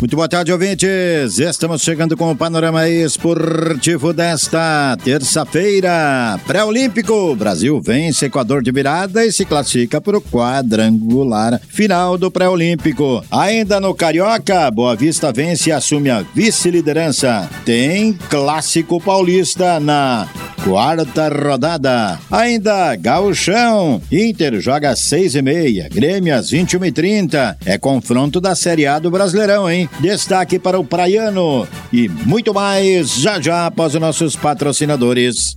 Muito boa tarde, ouvintes. Estamos chegando com o panorama esportivo desta terça-feira. Pré-olímpico. Brasil vence Equador de virada e se classifica para o quadrangular final do pré-olímpico. Ainda no Carioca, Boa Vista vence e assume a vice-liderança. Tem clássico paulista na quarta rodada. Ainda Gauchão. Inter joga às seis e meia. Grêmio às vinte e uma e trinta. É confronto da Série A do Brasileirão, hein? Destaque para o Praiano e muito mais já já após os nossos patrocinadores.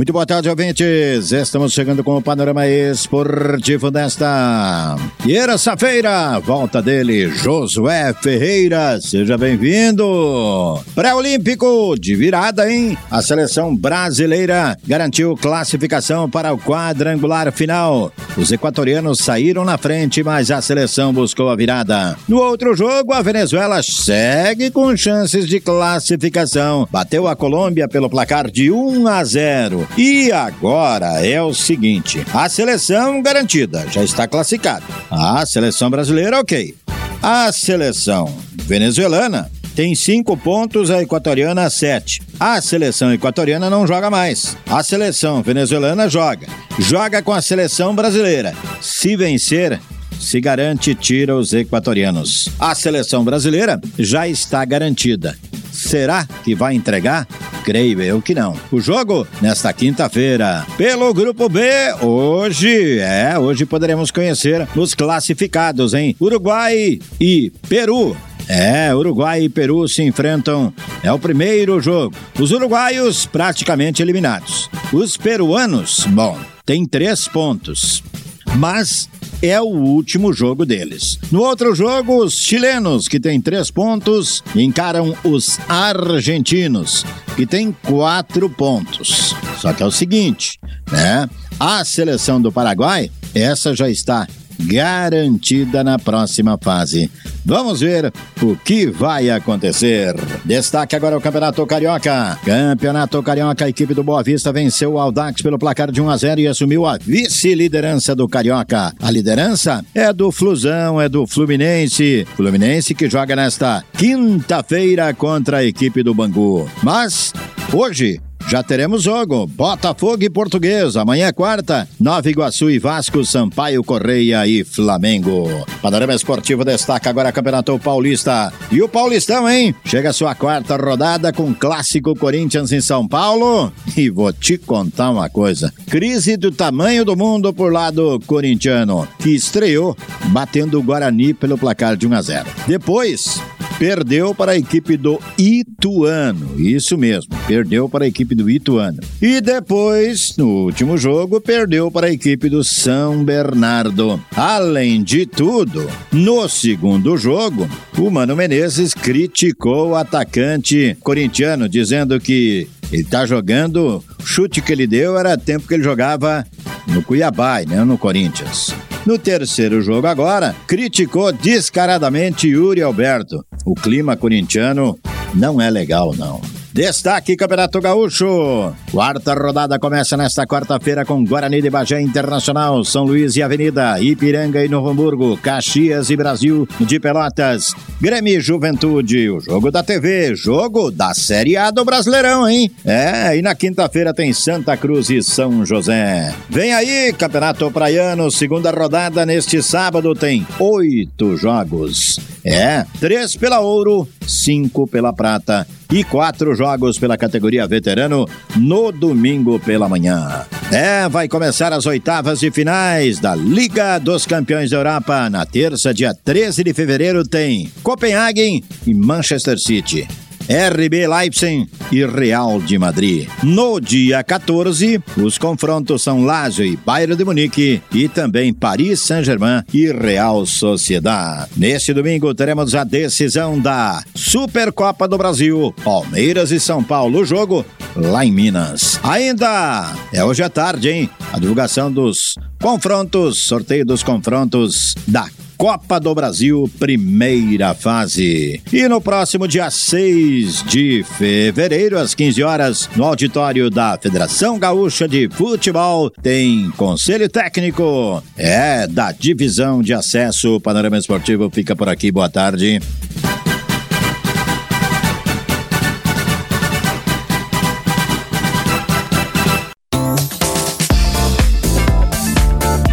Muito boa tarde, ouvintes. Estamos chegando com o panorama esportivo desta terça-feira. Volta dele, Josué Ferreira. Seja bem-vindo. Pré-olímpico de virada, hein? A seleção brasileira garantiu classificação para o quadrangular final. Os equatorianos saíram na frente, mas a seleção buscou a virada. No outro jogo, a Venezuela segue com chances de classificação. Bateu a Colômbia pelo placar de 1 a 0. E agora é o seguinte: a seleção garantida já está classificada. A seleção brasileira, ok. A seleção venezuelana tem cinco pontos, a equatoriana sete. A seleção equatoriana não joga mais. A seleção venezuelana joga. Joga com a seleção brasileira. Se vencer, se garante tira os equatorianos. A seleção brasileira já está garantida. Será que vai entregar? Creio eu que não. O jogo nesta quinta-feira. Pelo grupo B, hoje, é, hoje poderemos conhecer os classificados em Uruguai e Peru. É, Uruguai e Peru se enfrentam. É o primeiro jogo. Os uruguaios praticamente eliminados. Os peruanos, bom, tem três pontos. Mas é o último jogo deles. No outro jogo, os chilenos, que têm três pontos, encaram os argentinos, que têm quatro pontos. Só que é o seguinte, né? A seleção do Paraguai, essa já está garantida na próxima fase. Vamos ver o que vai acontecer. Destaque agora o Campeonato Carioca. Campeonato Carioca, a equipe do Boa Vista venceu o Aldax pelo placar de 1 a 0 e assumiu a vice-liderança do Carioca. A liderança é do Flusão, é do Fluminense. Fluminense que joga nesta quinta-feira contra a equipe do Bangu. Mas hoje já teremos jogo. Botafogo e Português. Amanhã é quarta. Nova Iguaçu e Vasco, Sampaio, Correia e Flamengo. Panorama Esportivo destaca agora Campeonato Paulista. E o Paulistão, hein? Chega a sua quarta rodada com clássico Corinthians em São Paulo. E vou te contar uma coisa. Crise do tamanho do mundo por lado corintiano, que estreou batendo o Guarani pelo placar de 1 a 0. Depois, perdeu para a equipe do Ituano. Isso mesmo, perdeu para a equipe do Ituano. E depois, no último jogo, perdeu para a equipe do São Bernardo. Além de tudo, no segundo jogo, o Mano Menezes criticou o atacante corintiano, dizendo que ele tá jogando, o chute que ele deu era tempo que ele jogava no Cuiabá, né, no Corinthians. No terceiro jogo agora, criticou descaradamente Yuri Alberto. O clima corintiano não é legal, não. Destaque Campeonato Gaúcho. Quarta rodada começa nesta quarta-feira com Guarani de Bagé Internacional, São Luís e Avenida, Ipiranga e Novo Hamburgo, Caxias e Brasil de Pelotas, Grêmio e Juventude, o jogo da TV, jogo da Série A do Brasileirão, hein? É, e na quinta-feira tem Santa Cruz e São José. Vem aí, Campeonato Praiano, segunda rodada neste sábado tem oito jogos. É, três pela ouro, cinco pela prata e quatro jogos pela categoria veterano no domingo pela manhã. É, vai começar as oitavas de finais da Liga dos Campeões da Europa. Na terça, dia 13 de fevereiro, tem Copenhagen e Manchester City. RB Leipzig e Real de Madrid. No dia 14, os confrontos são Lazio e Bayern de Munique e também Paris Saint-Germain e Real Sociedad. Neste domingo teremos a decisão da Supercopa do Brasil, Palmeiras e São Paulo. Jogo lá em Minas. Ainda é hoje à tarde, hein? A divulgação dos confrontos, sorteio dos confrontos da Copa do Brasil, primeira fase. E no próximo dia 6 de fevereiro, às 15 horas, no auditório da Federação Gaúcha de Futebol, tem conselho técnico. É da divisão de acesso. O Panorama Esportivo fica por aqui. Boa tarde.